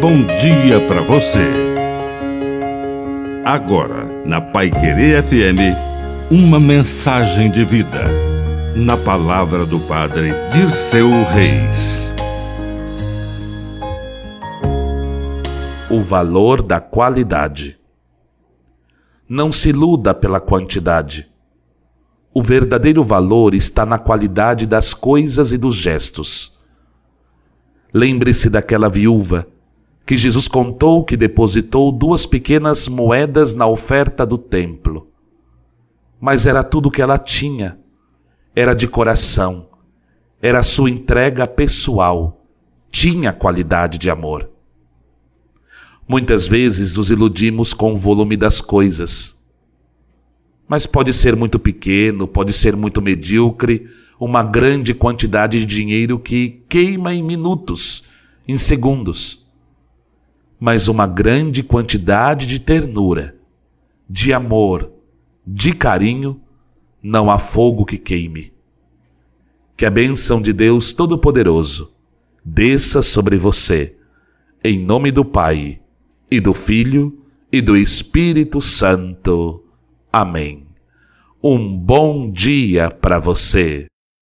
bom dia para você. Agora, na Pai Querer FM, uma mensagem de vida. Na palavra do Padre Dirceu Reis. O valor da qualidade. Não se iluda pela quantidade. O verdadeiro valor está na qualidade das coisas e dos gestos. Lembre-se daquela viúva que Jesus contou que depositou duas pequenas moedas na oferta do templo. Mas era tudo o que ela tinha, era de coração, era sua entrega pessoal, tinha qualidade de amor. Muitas vezes nos iludimos com o volume das coisas. Mas pode ser muito pequeno, pode ser muito medíocre, uma grande quantidade de dinheiro que queima em minutos, em segundos mas uma grande quantidade de ternura, de amor, de carinho, não há fogo que queime. Que a bênção de Deus Todo-Poderoso desça sobre você, em nome do Pai, e do Filho, e do Espírito Santo. Amém. Um bom dia para você.